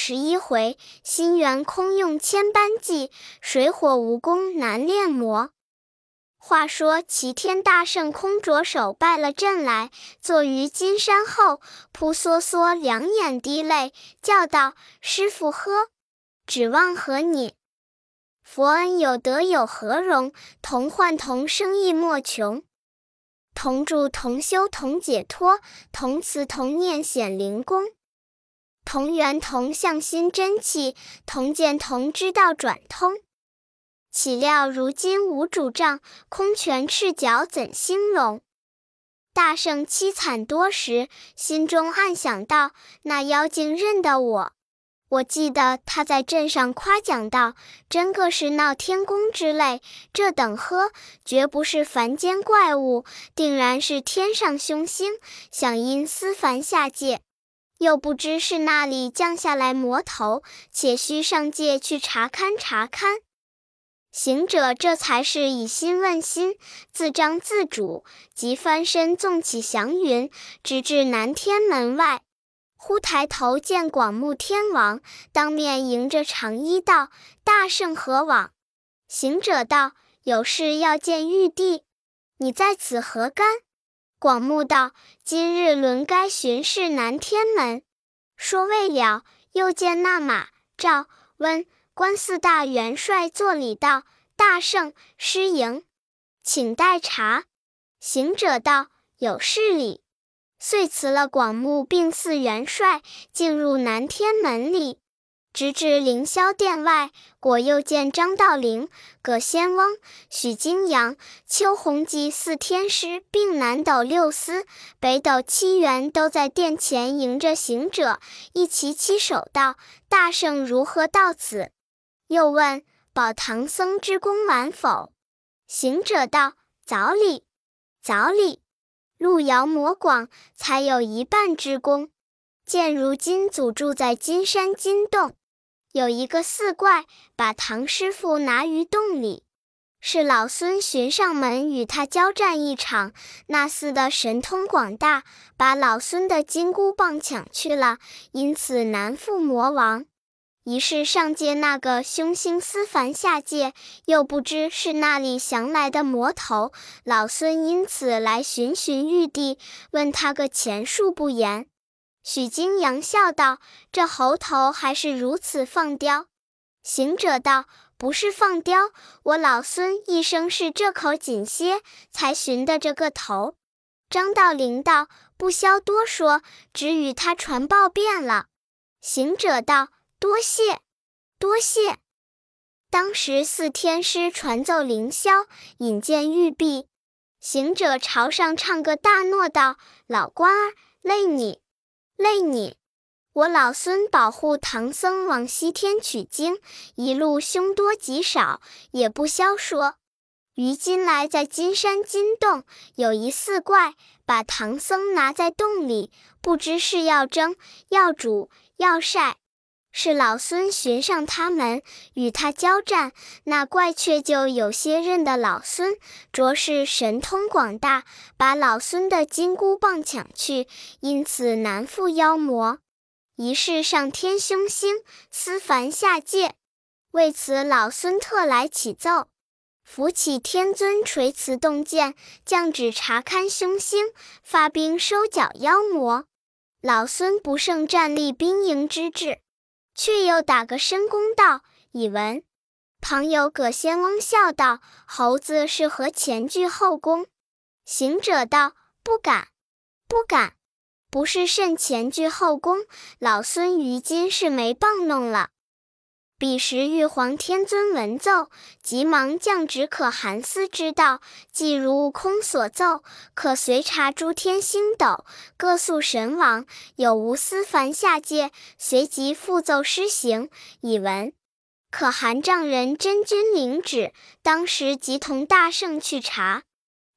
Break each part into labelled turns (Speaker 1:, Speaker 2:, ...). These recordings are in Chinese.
Speaker 1: 十一回，心猿空用千般计，水火无功难炼魔。话说齐天大圣空着手拜了阵来，坐于金山后，扑簌簌两眼滴泪，叫道：“师傅呵，指望和你？佛恩有德有何容？同患同生亦莫穷，同住同修同解脱，同慈同念显灵功。”同源同向心真气，同见同知道转通。岂料如今无主杖，空拳赤脚怎兴隆？大圣凄惨多时，心中暗想道：那妖精认得我。我记得他在镇上夸奖道：真个是闹天宫之类，这等呵，绝不是凡间怪物，定然是天上凶星，想因私凡下界。又不知是那里降下来魔头，且需上界去查勘查勘。行者这才是以心问心，自张自主，即翻身纵起祥云，直至南天门外。忽抬头见广目天王，当面迎着长衣道：“大圣何往？”行者道：“有事要见玉帝，你在此何干？”广目道：“今日轮该巡视南天门。”说未了，又见那马赵温关四大元帅作礼道：“大圣失迎，请待茶。”行者道：“有事礼。”遂辞了广目并四元帅，进入南天门里。直至凌霄殿外，果又见张道陵、葛仙翁、许金阳、邱弘吉四天师，并南斗六司、北斗七元都在殿前迎着行者，一齐起手道：“大圣如何到此？”又问：“保唐僧之功完否？”行者道：“早礼，早礼。路遥魔广，才有一半之功。见如今祖住在金山金洞。”有一个四怪把唐师傅拿于洞里，是老孙寻上门与他交战一场。那厮的神通广大，把老孙的金箍棒抢去了，因此难复魔王。于是上界那个凶星思凡下界，又不知是那里降来的魔头。老孙因此来寻寻玉帝，问他个前数不言。许金阳笑道：“这猴头还是如此放刁。”行者道：“不是放刁，我老孙一生是这口紧些，才寻的这个头。”张道陵道：“不消多说，只与他传报遍了。”行者道：“多谢，多谢。”当时四天师传奏凌霄，引荐玉璧。行者朝上唱个大诺道：“老官儿，累你。”累你！我老孙保护唐僧往西天取经，一路凶多吉少，也不消说。于今来在金山金洞，有一四怪把唐僧拿在洞里，不知是要蒸、要煮、要晒。是老孙寻上他们，与他交战，那怪却就有些认得老孙，着实神通广大，把老孙的金箍棒抢去，因此难负妖魔。一是上天凶星，思凡下界，为此老孙特来启奏，扶起天尊垂慈洞见，降旨查勘凶星，发兵收剿妖魔。老孙不胜战力兵营之志。却又打个深躬道，以闻。旁有葛仙翁笑道：“猴子是何前倨后恭？”行者道：“不敢，不敢，不是甚前倨后恭。老孙于今是没棒弄了。”彼时玉皇天尊闻奏，急忙降旨可韩思之道，既如悟空所奏，可随查诸天星斗，各宿神王有无私凡下界，随即复奏施行。以闻。可汗丈人真君领旨，当时即同大圣去查。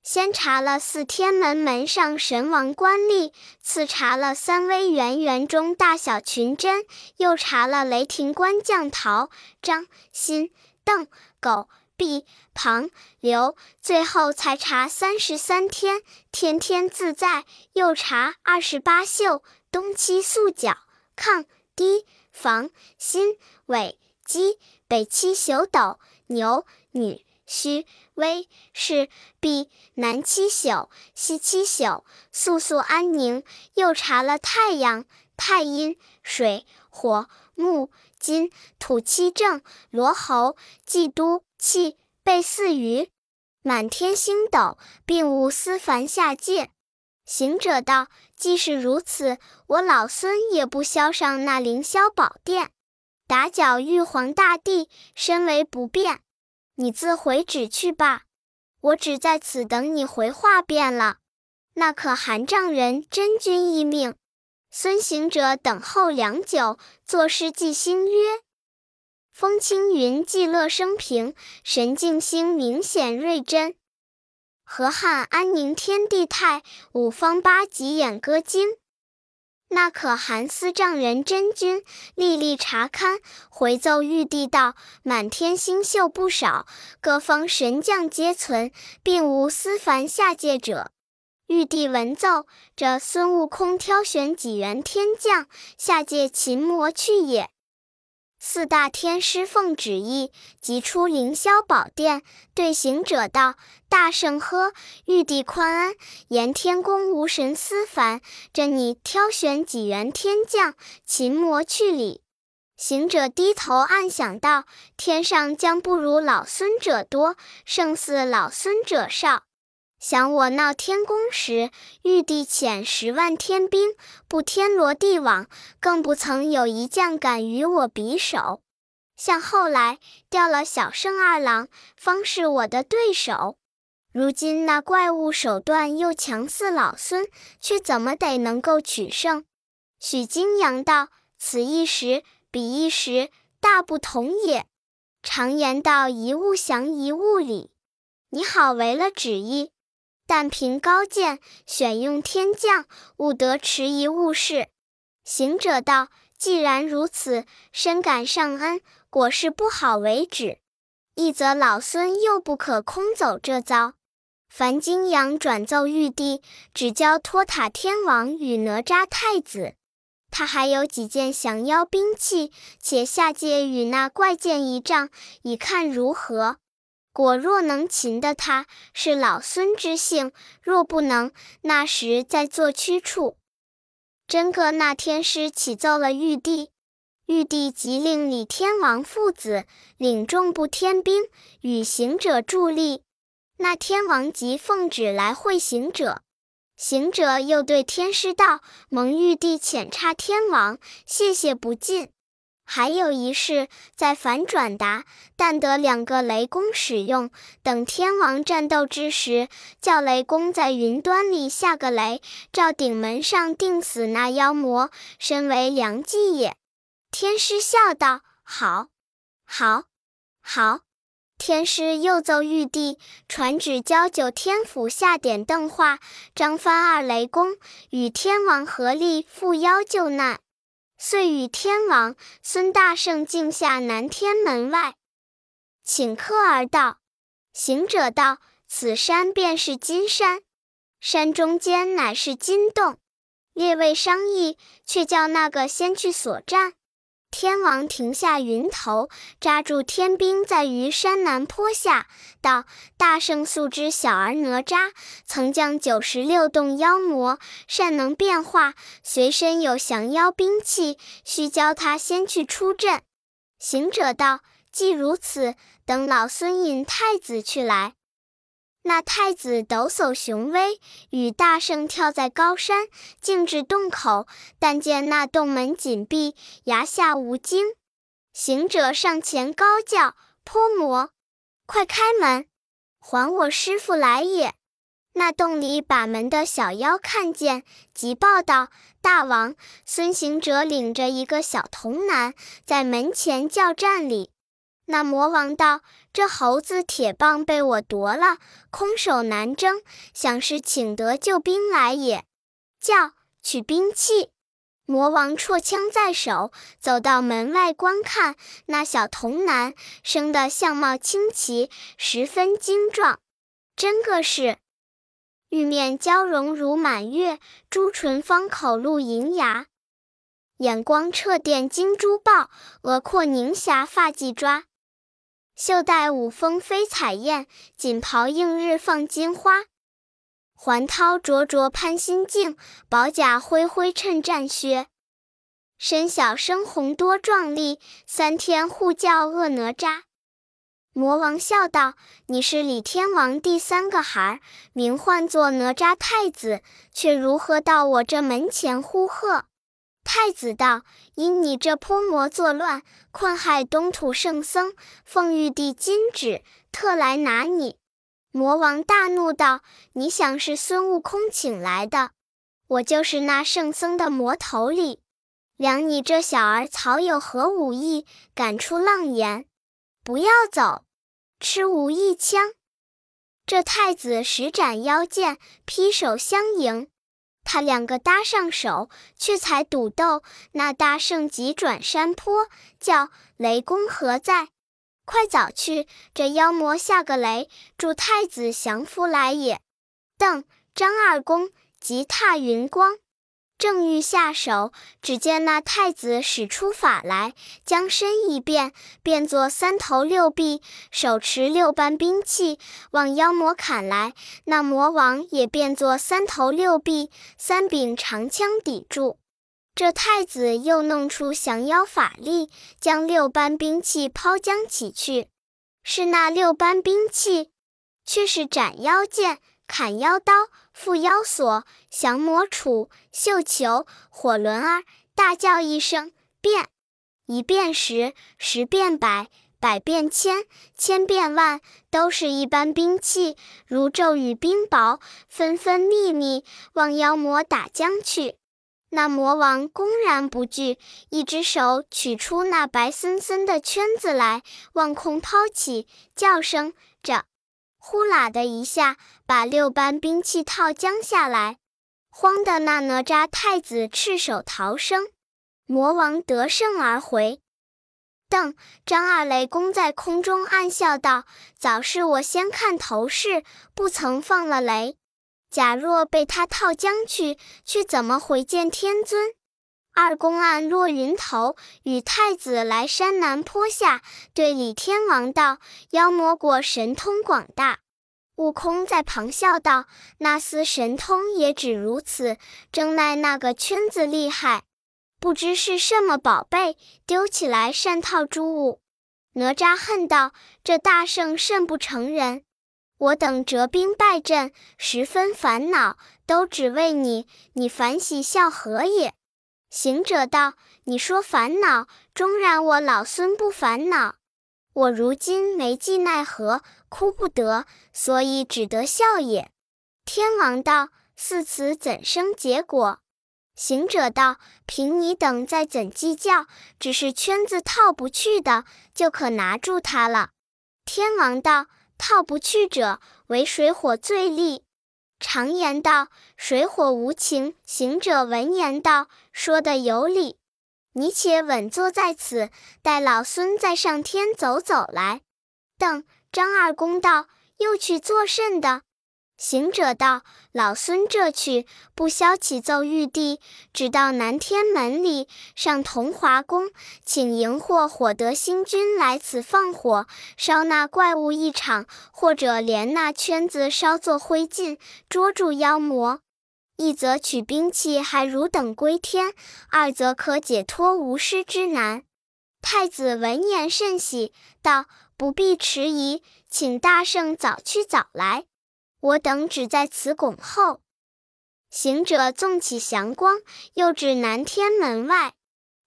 Speaker 1: 先查了四天门门上神王官吏，次查了三危元元中大小群真，又查了雷霆官将陶、张、辛、邓、狗、毕、庞、刘，最后才查三十三天，天天自在。又查二十八宿，东七宿角、亢、低、房、心、尾、鸡、北七宿斗、牛、女、虚、微、是、毕、南七宿、西七宿，素素安宁。又查了太阳、太阴、水、火、木、金、土七正，罗侯、祭都、气、被四余，满天星斗，并无思凡下界。行者道：“既是如此，我老孙也不消上那凌霄宝殿，打搅玉皇大帝，身为不便。你自回旨去吧，我只在此等你回话便了。那可韩丈人真君一命。”孙行者等候良久，作诗寄星曰：“风轻云寂乐生平，神静心明显瑞真。”河汉安宁天地泰，五方八极演歌精。那可汗司帐人真君，历历查勘，回奏玉帝道：满天星宿不少，各方神将皆存，并无私凡下界者。玉帝闻奏，这孙悟空挑选几员天将下界擒魔去也。四大天师奉旨意，即出凌霄宝殿，对行者道：“大圣呵，玉帝宽恩，言天宫无神思凡，朕你挑选几员天将，擒魔去哩。”行者低头暗想道：“天上将不如老孙者多，胜似老孙者少。”想我闹天宫时，玉帝遣十万天兵布天罗地网，更不曾有一将敢与我比手。像后来调了小圣二郎，方是我的对手。如今那怪物手段又强似老孙，却怎么得能够取胜？许金阳道：“此一时，彼一时，大不同也。常言道，一物降一物理。你好违了旨意。”但凭高见，选用天将，勿得迟疑误事。行者道：“既然如此，深感上恩。果是不好为止，一则老孙又不可空走这遭。樊金阳转奏玉帝，只教托塔天王与哪吒太子。他还有几件降妖兵器，且下界与那怪剑一仗，已看如何？”果若能擒得他，是老孙之幸；若不能，那时再做驱处。真个那天师启奏了玉帝，玉帝即令李天王父子领众部天兵与行者助力。那天王即奉旨来会行者，行者又对天师道：“蒙玉帝遣差天王，谢谢不尽。”还有一事，在反转达，但得两个雷公使用。等天王战斗之时，叫雷公在云端里下个雷，照顶门上定死那妖魔，身为良计也。天师笑道：“好，好，好。”天师又奏玉帝，传旨交九天府下点邓化、张帆二雷公，与天王合力缚妖救难。遂与天王孙大圣径下南天门外，请客而到。行者道：“此山便是金山，山中间乃是金洞。列位商议，却叫那个先去所占。”天王停下云头，扎住天兵在于山南坡下，道：“大圣素知小儿哪吒曾将九十六洞妖魔，善能变化，随身有降妖兵器，须教他先去出阵。”行者道：“既如此，等老孙引太子去来。”那太子抖擞雄威，与大圣跳在高山，径至洞口，但见那洞门紧闭，崖下无惊。行者上前高叫：“泼魔，快开门，还我师傅来也！”那洞里把门的小妖看见，急报道：“大王，孙行者领着一个小童男在门前叫战哩。”那魔王道：“这猴子铁棒被我夺了，空手难争，想是请得救兵来也。”叫取兵器。魔王绰枪在手，走到门外观看。那小童男生得相貌清奇，十分精壮，真个是玉面娇容如满月，朱唇方口露银牙。眼光掣电金珠豹，额阔凝霞发髻抓。袖带五峰飞彩燕，锦袍映日放金花。环绦灼灼攀心镜，宝甲恢恢衬战靴。身小生红多壮丽，三天护教恶哪吒。魔王笑道：“你是李天王第三个孩儿，名唤作哪吒太子，却如何到我这门前呼喝？”太子道：“因你这泼魔作乱，困害东土圣僧，奉玉帝金旨，特来拿你。”魔王大怒道：“你想是孙悟空请来的？我就是那圣僧的魔头里，量你这小儿草有何武艺，敢出浪言？”不要走，吃无一枪。这太子使斩妖剑，劈手相迎。他两个搭上手，却才赌斗。那大圣急转山坡，叫雷公何在？快早去！这妖魔下个雷，助太子降服来也。邓张二公急踏云光。正欲下手，只见那太子使出法来，将身一变，变作三头六臂，手持六般兵器，往妖魔砍来。那魔王也变作三头六臂，三柄长枪抵住。这太子又弄出降妖法力，将六般兵器抛将起去。是那六般兵器，却是斩妖剑。砍妖刀、缚妖索、降魔杵、绣球、火轮儿，大叫一声，变！一变十，十变百，百变千，千变万，都是一般兵器，如骤雨冰雹，纷纷密密往妖魔打将去。那魔王公然不惧，一只手取出那白森森的圈子来，望空抛起，叫声着。呼啦的一下，把六般兵器套将下来，慌的那哪吒太子赤手逃生，魔王得胜而回。邓张二雷公在空中暗笑道：“早是我先看头势，不曾放了雷。假若被他套将去，去怎么回见天尊？”二公案落云头，与太子来山南坡下，对李天王道：“妖魔果神通广大。”悟空在旁笑道：“那厮神通也只如此，正奈那个圈子厉害，不知是什么宝贝，丢起来擅套诸物。”哪吒恨道：“这大圣甚不成人！我等折兵败阵，十分烦恼，都只为你，你反喜笑何也？”行者道：“你说烦恼，终然我老孙不烦恼。我如今没计奈何，哭不得，所以只得笑也。”天王道：“似此怎生结果？”行者道：“凭你等再怎计较，只是圈子套不去的，就可拿住他了。”天王道：“套不去者，为水火最利。”常言道：“水火无情。”行者闻言道：“说的有理，你且稳坐在此，待老孙再上天走走来。”邓张二公道：“又去做甚的？”行者道：“老孙这去不消启奏玉帝，只到南天门里上同华宫，请荧惑火德星君来此放火烧那怪物一场，或者连那圈子烧作灰烬，捉住妖魔。一则取兵器还汝等归天，二则可解脱无师之难。”太子闻言甚喜，道：“不必迟疑，请大圣早去早来。”我等只在此拱候。行者纵起祥光，又至南天门外。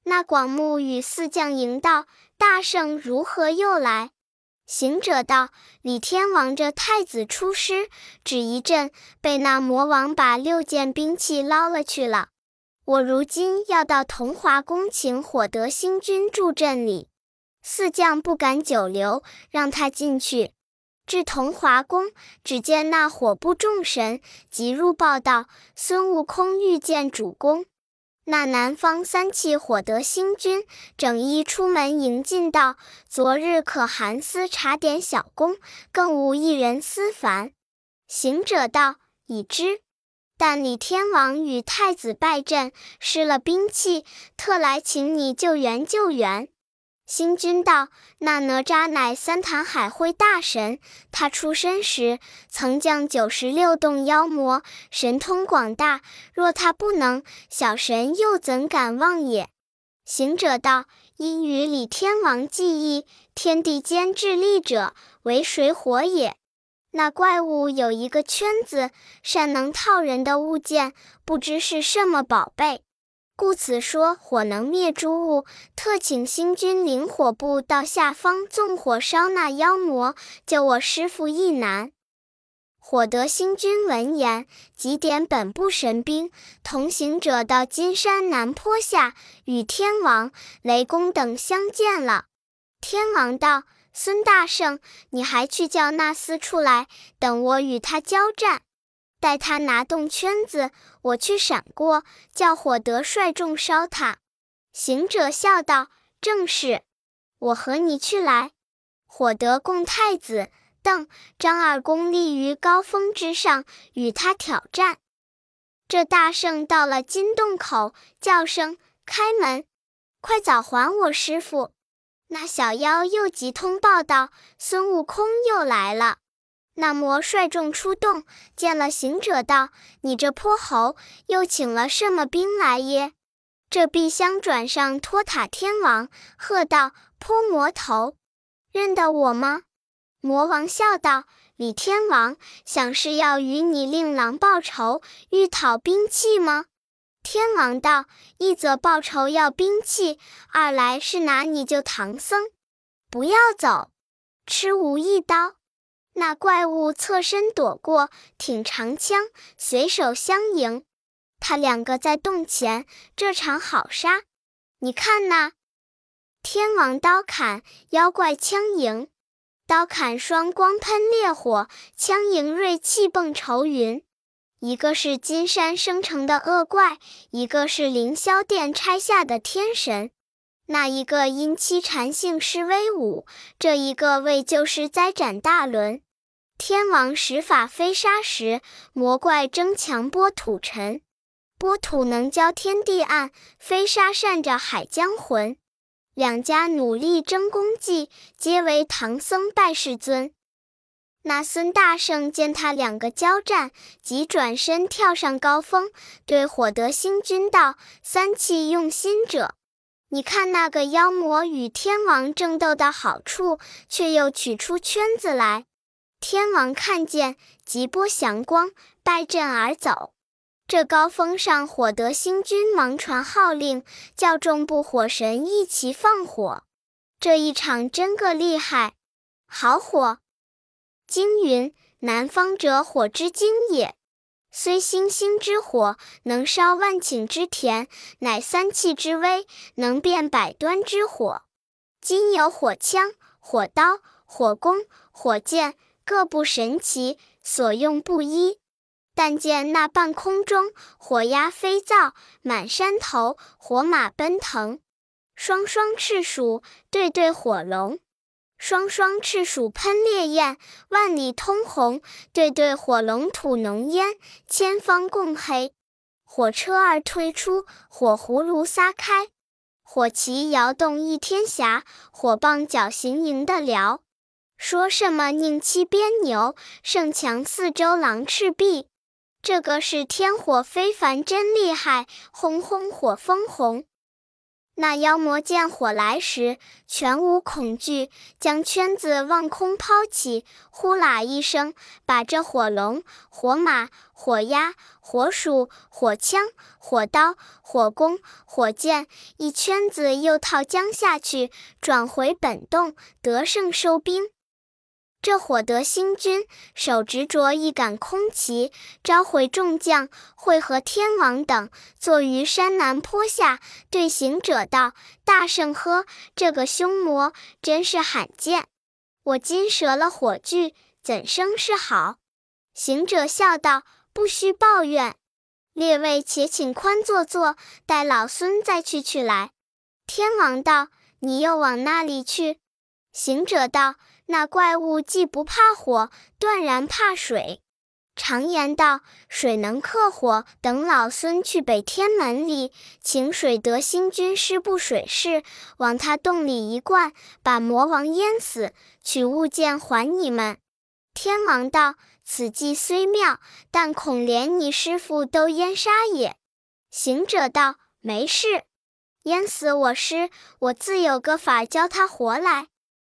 Speaker 1: 那广目与四将迎道：“大圣如何又来？”行者道：“李天王这太子出师，只一阵，被那魔王把六件兵器捞了去了。我如今要到桐华宫请火德星君助阵里。”四将不敢久留，让他进去。至同华宫，只见那火部众神急入报道：孙悟空遇见主公。那南方三气火德星君整衣出门迎进道：昨日可寒私查点小宫，更无一人思凡。行者道：已知。但李天王与太子败阵，失了兵器，特来请你救援救援。”星君道：“那哪吒乃三坛海会大神，他出生时曾降九十六洞妖魔，神通广大。若他不能，小神又怎敢望也？”行者道：“因与李天王记忆，天地间智力者，为水火也。那怪物有一个圈子，善能套人的物件，不知是什么宝贝。”故此说火能灭诸物，特请星君领火部到下方纵火烧那妖魔，救我师父一难。火德星君闻言，即点本部神兵，同行者到金山南坡下，与天王、雷公等相见了。天王道：“孙大圣，你还去叫那厮出来，等我与他交战。”待他拿动圈子，我去闪过，叫火德率众烧他。行者笑道：“正是，我和你去来。”火德供太子邓张二公立于高峰之上，与他挑战。这大圣到了金洞口，叫声：“开门！快早还我师傅！”那小妖又急通报道：“孙悟空又来了。”那魔率众出动，见了行者道：“你这泼猴，又请了什么兵来耶？”这碧香转上托塔天王，喝道：“泼魔头，认得我吗？”魔王笑道：“李天王，想是要与你令郎报仇，欲讨兵器吗？”天王道：“一则报仇要兵器，二来是拿你救唐僧。不要走，吃无一刀。”那怪物侧身躲过，挺长枪，随手相迎。他两个在洞前，这场好杀！你看那天王刀砍，妖怪枪迎，刀砍双光喷烈火，枪迎锐气迸愁云。一个是金山生成的恶怪，一个是凌霄殿拆下的天神。那一个因妻缠性施威武，这一个为救世灾斩大轮。天王使法飞沙时，魔怪争强拨土尘。拨土能交天地暗，飞沙扇着海江魂。两家努力争功绩，皆为唐僧拜世尊。那孙大圣见他两个交战，即转身跳上高峰，对火德星君道：“三气用心者，你看那个妖魔与天王争斗的好处，却又取出圈子来。”天王看见，即拨祥光，败阵而走。这高峰上，火德星君忙传号令，叫众部火神一齐放火。这一场真个厉害，好火！经云：南方者，火之精也。虽星星之火能烧万顷之田，乃三气之威，能变百端之火。今有火枪、火刀、火弓、火箭。各不神奇，所用不一。但见那半空中，火鸦飞噪，满山头火马奔腾。双双赤鼠对对火龙，双双赤鼠喷烈焰，万里通红；对对火龙吐浓烟，千方共黑。火车儿推出，火葫芦撒开，火旗摇动一天霞，火棒脚行迎的辽。说什么宁欺边牛，胜强四周狼赤壁？这个是天火非凡，真厉害！轰轰火风红。那妖魔见火来时，全无恐惧，将圈子往空抛起，呼啦一声，把这火龙、火马、火鸭、火鼠、火枪、火刀、火弓、火箭一圈子又套将下去，转回本洞，得胜收兵。这火德星君手执着一杆空旗，召回众将，会合天王等，坐于山南坡下，对行者道：“大圣呵，这个凶魔真是罕见。我今折了火炬，怎生是好？”行者笑道：“不须抱怨，列位且请宽坐坐，待老孙再去取来。”天王道：“你又往那里去？”行者道。那怪物既不怕火，断然怕水。常言道：“水能克火。”等老孙去北天门里，请水德星君师布水势，往他洞里一灌，把魔王淹死，取物件还你们。天王道：“此计虽妙，但恐连你师傅都淹杀也。”行者道：“没事，淹死我师，我自有个法教他活来。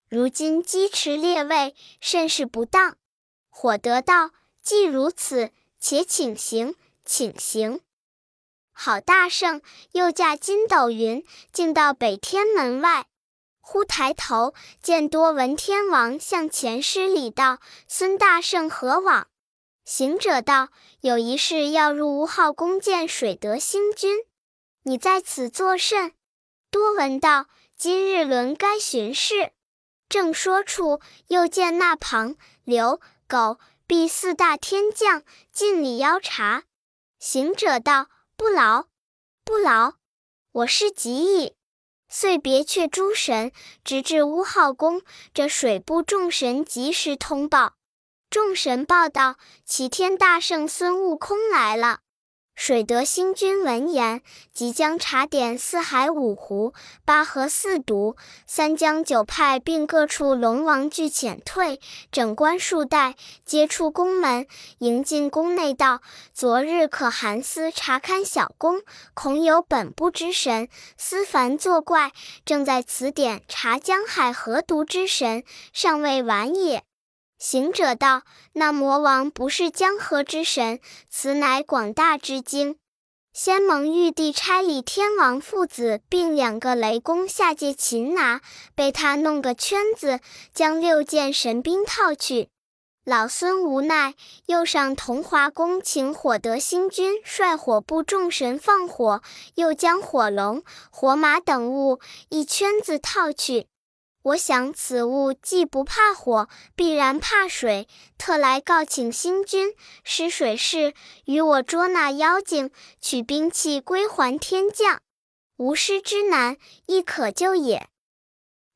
Speaker 1: 如今鸡池列位，甚是不当。”火得道。既如此，且请行，请行。好大圣，又驾筋斗云，进到北天门外。忽抬头见多闻天王向前施礼道：“孙大圣何往？”行者道：“有一事要入乌号宫见水德星君，你在此作甚？”多闻道：“今日轮该巡视。”正说处，又见那旁刘狗。必四大天将进礼邀茶，行者道：“不劳，不劳，我是急矣。”遂别却诸神，直至乌号宫。这水部众神及时通报，众神报道：齐天大圣孙悟空来了。水德星君闻言，即将查点四海五湖、八河四渎、三江九派，并各处龙王俱遣退，整冠数代，皆出宫门，迎进宫内道：“昨日可寒思查勘小宫，恐有本部之神思凡作怪，正在此点查江海河渎之神，尚未完也。”行者道：“那魔王不是江河之神，此乃广大之精。先蒙玉帝差李天王父子并两个雷公下界擒拿，被他弄个圈子，将六件神兵套去。老孙无奈，又上同华宫请火德星君率火部众神放火，又将火龙、火马等物一圈子套去。”我想此物既不怕火，必然怕水，特来告请星君施水势，与我捉那妖精，取兵器归还天降。无师之难，亦可救也。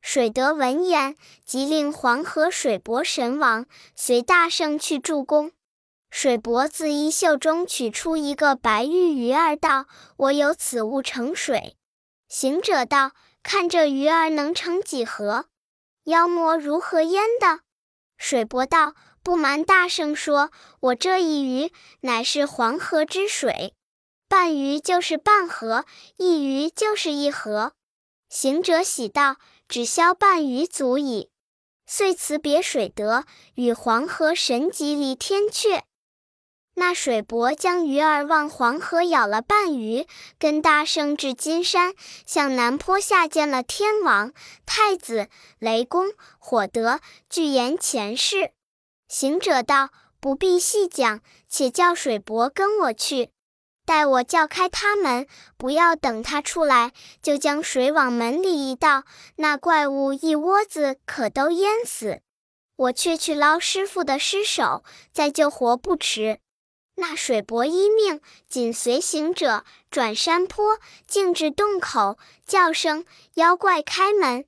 Speaker 1: 水德闻言，即令黄河水伯神王随大圣去助攻。水伯自衣袖中取出一个白玉鱼儿，道：“我有此物盛水。”行者道。看这鱼儿能成几何？妖魔如何淹的？水伯道：“不瞒大圣说，我这一鱼乃是黄河之水，半鱼就是半河，一鱼就是一河。”行者喜道：“只消半鱼足矣。”遂辞别水德，与黄河神级离天阙。那水伯将鱼儿往黄河舀了半鱼，跟大圣至金山，向南坡下见了天王、太子、雷公、火德，具言前世。行者道：“不必细讲，且叫水伯跟我去，待我叫开他门，不要等他出来，就将水往门里一倒，那怪物一窝子可都淹死。我却去捞师傅的尸首，再救活不迟。”那水伯依命，紧随行者转山坡，径至洞口，叫声：“妖怪开门！”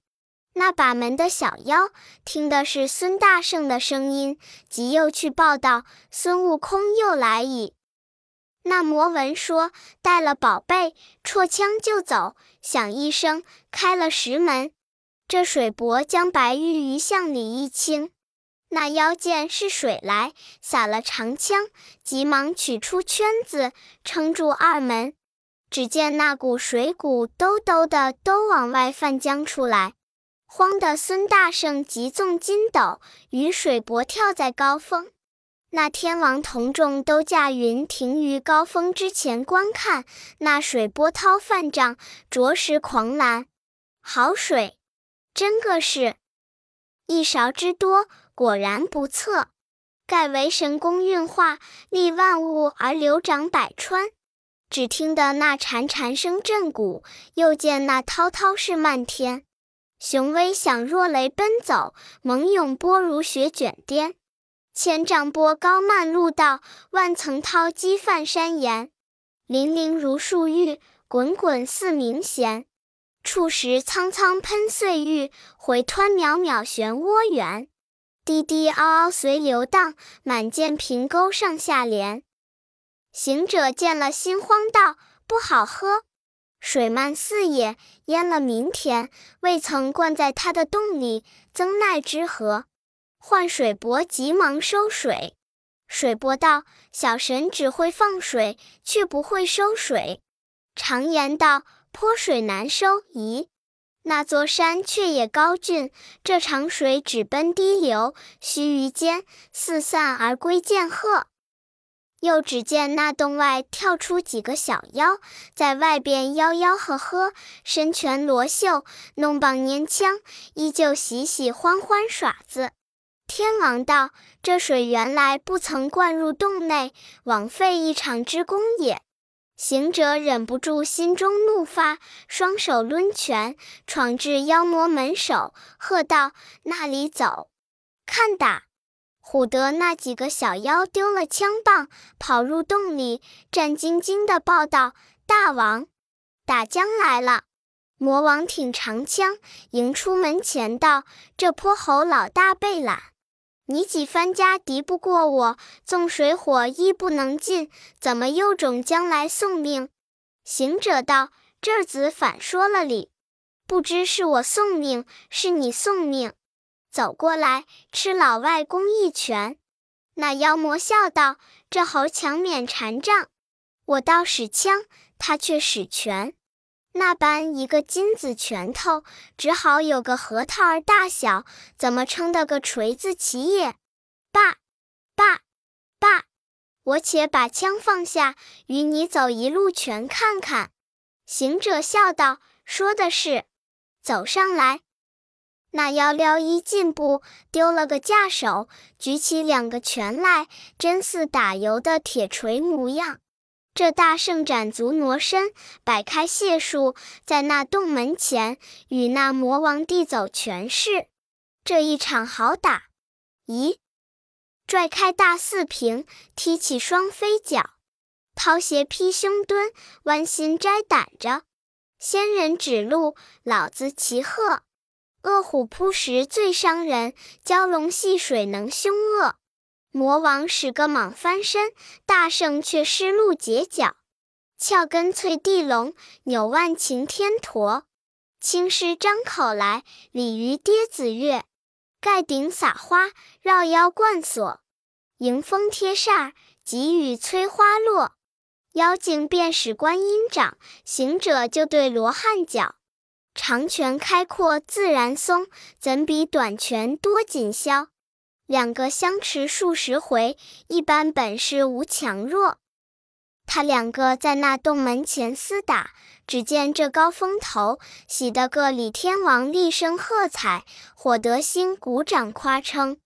Speaker 1: 那把门的小妖听的是孙大圣的声音，即又去报道：“孙悟空又来矣。”那魔闻说，带了宝贝，绰枪就走，响一声，开了石门。这水伯将白玉鱼向里一倾。那妖见是水来，撒了长枪，急忙取出圈子撑住二门。只见那股水鼓兜兜的都往外泛浆出来，慌得孙大圣急纵筋斗，与水伯跳在高峰。那天王同众都驾云停于高峰之前观看，那水波涛泛涨，着实狂澜。好水，真个是一勺之多。果然不测，盖为神功运化，利万物而流长百川。只听得那潺潺声震谷，又见那滔滔势漫天，雄威响若雷奔走，猛涌波如雪卷颠。千丈波高漫路道，万层涛激泛山岩。粼粼如树玉，滚滚似鸣弦。触时苍苍喷碎玉，回湍渺渺漩涡圆。滴滴嗷嗷随流荡，满涧平沟上下连。行者见了，心慌道：“不好喝！水漫四野，淹了民田，未曾灌在他的洞里，曾奈之何？”唤水伯急忙收水。水伯道：“小神只会放水，却不会收水。常言道，泼水难收。咦，那座山却也高峻，这长水只奔低流，须臾间四散而归，见鹤。”又只见那洞外跳出几个小妖，在外边吆吆喝喝，身拳罗袖，弄棒拈枪，依旧喜喜欢欢耍子。天王道：“这水原来不曾灌入洞内，枉费一场之功也。”行者忍不住心中怒发，双手抡拳，闯至妖魔门首，喝道：“那里走！看打！”唬得那几个小妖丢了枪棒，跑入洞里，战兢兢地报道：“大王，打将来了！”魔王挺长枪迎出门前，道：“这泼猴老大被懒，你几番家敌不过我，纵水火亦不能进，怎么又种将来送命？”行者道：“这子反说了理，不知是我送命，是你送命。”走过来，吃老外公一拳。那妖魔笑道：“这猴强免禅杖，我倒使枪，他却使拳。那般一个金子拳头，只好有个核桃儿大小，怎么撑得个锤子起也？”罢罢罢！我且把枪放下，与你走一路拳看看。行者笑道：“说的是，走上来。”那妖撩衣进步，丢了个架手，举起两个拳来，真似打油的铁锤模样。这大圣展足挪身，摆开解数，在那洞门前与那魔王递走拳势。这一场好打！咦，拽开大四平，踢起双飞脚，抛鞋劈胸蹲，弯心摘胆着。仙人指路，老子骑鹤。恶虎扑食最伤人，蛟龙戏水能凶恶。魔王使个蟒翻身，大圣却失路截脚。翘根翠地龙，扭腕擎天驼。青狮张口来，鲤鱼跌子月。盖顶撒花，绕腰贯锁。迎风贴扇，急雨催花落。妖精便使观音掌，行者就对罗汉脚。长拳开阔自然松，怎比短拳多紧削？两个相持数十回，一般本事无强弱。他两个在那洞门前厮打，只见这高峰头喜得个李天王厉声喝彩，火德星鼓掌夸称。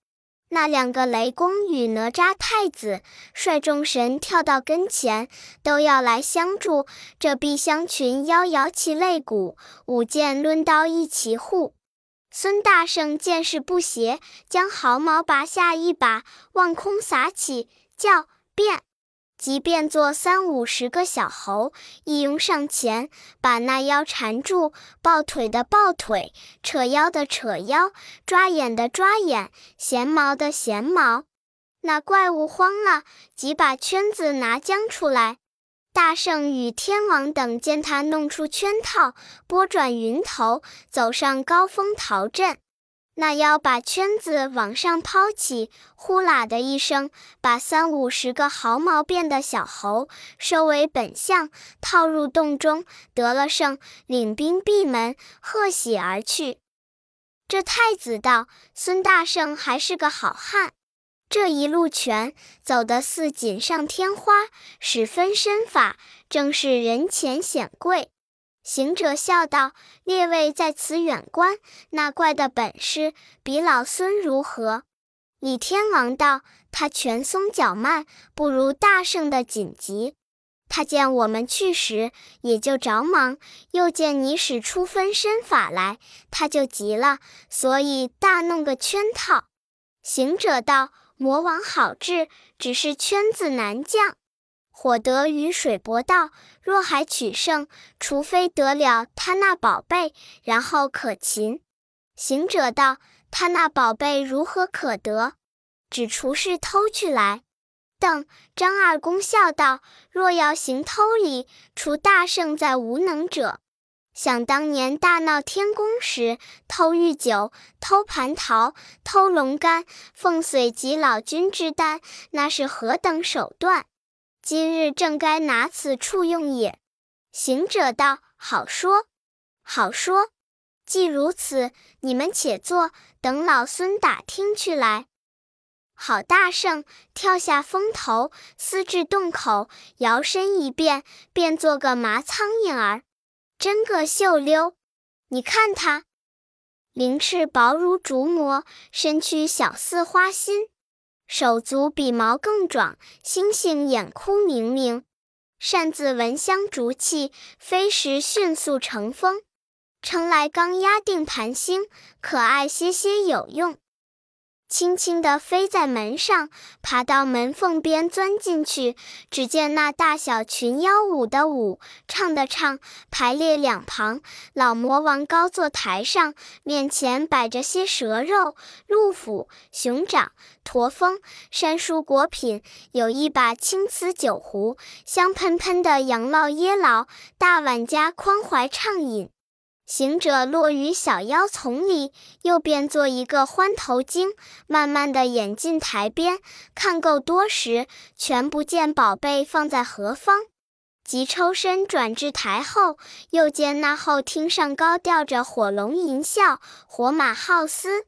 Speaker 1: 那两个雷公与哪吒太子率众神跳到跟前，都要来相助。这碧香群妖摇起擂鼓，舞剑抡刀一齐护。孙大圣见势不协，将毫毛拔下一把，望空撒起，叫变。即变作三五十个小猴，一拥上前，把那妖缠住，抱腿的抱腿，扯腰的扯腰，抓眼的抓眼，衔毛的衔毛。那怪物慌了，即把圈子拿将出来。大圣与天王等见他弄出圈套，拨转云头，走上高峰逃阵。那妖把圈子往上抛起，呼啦的一声，把三五十个毫毛变的小猴收为本相，套入洞中，得了胜，领兵闭门，贺喜而去。这太子道：“孙大圣还是个好汉，这一路拳走得似锦上添花，使分身法，正是人前显贵。”行者笑道：“列位在此远观，那怪的本事比老孙如何？”李天王道：“他拳松脚慢，不如大圣的紧急。他见我们去时，也就着忙；又见你使出分身法来，他就急了，所以大弄个圈套。”行者道：“魔王好治，只是圈子难降。”火得与水搏道：“若还取胜，除非得了他那宝贝，然后可擒。”行者道：“他那宝贝如何可得？只除是偷去来。”邓张二公笑道：“若要行偷礼，除大圣在无能者。想当年大闹天宫时，偷玉酒、偷蟠桃、偷龙肝，奉随及老君之丹，那是何等手段？今日正该拿此处用也。”行者道：“好说，好说。”既如此，你们且坐，等老孙打听去来。好大圣跳下风头，私至洞口，摇身一变，变做个麻苍蝇儿，真个秀溜。你看它，鳞翅薄如竹膜，身躯小似花心，手足比毛更壮，星星眼窟明明，擅自闻香逐气，飞时迅速成风。称来刚压定盘星，可爱些些有用。轻轻地飞在门上，爬到门缝边钻进去。只见那大小群妖舞的舞，唱的唱，排列两旁。老魔王高坐台上，面前摆着些蛇肉、鹿脯、熊掌、驼峰、山蔬果品，有一把青瓷酒壶，香喷喷的羊酪椰醪，大碗家宽怀畅饮。行者落于小妖丛里，又变作一个欢头精，慢慢的演进台边，看够多时，全不见宝贝放在何方，即抽身转至台后，又见那后厅上高吊着火龙吟啸，火马号嘶。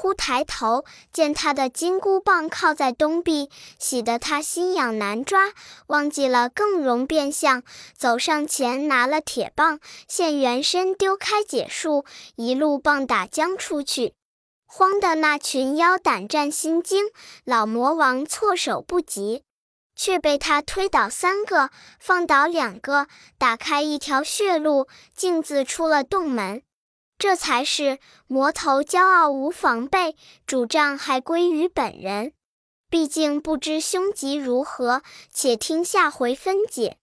Speaker 1: 忽抬头见他的金箍棒靠在东壁，喜得他心痒难抓，忘记了更容变相，走上前拿了铁棒，现原身丢开解数，一路棒打将出去。慌的那群妖胆战心惊，老魔王措手不及，却被他推倒三个，放倒两个，打开一条血路，径自出了洞门。这才是魔头骄傲无防备，主账还归于本人。毕竟不知凶吉如何，且听下回分解。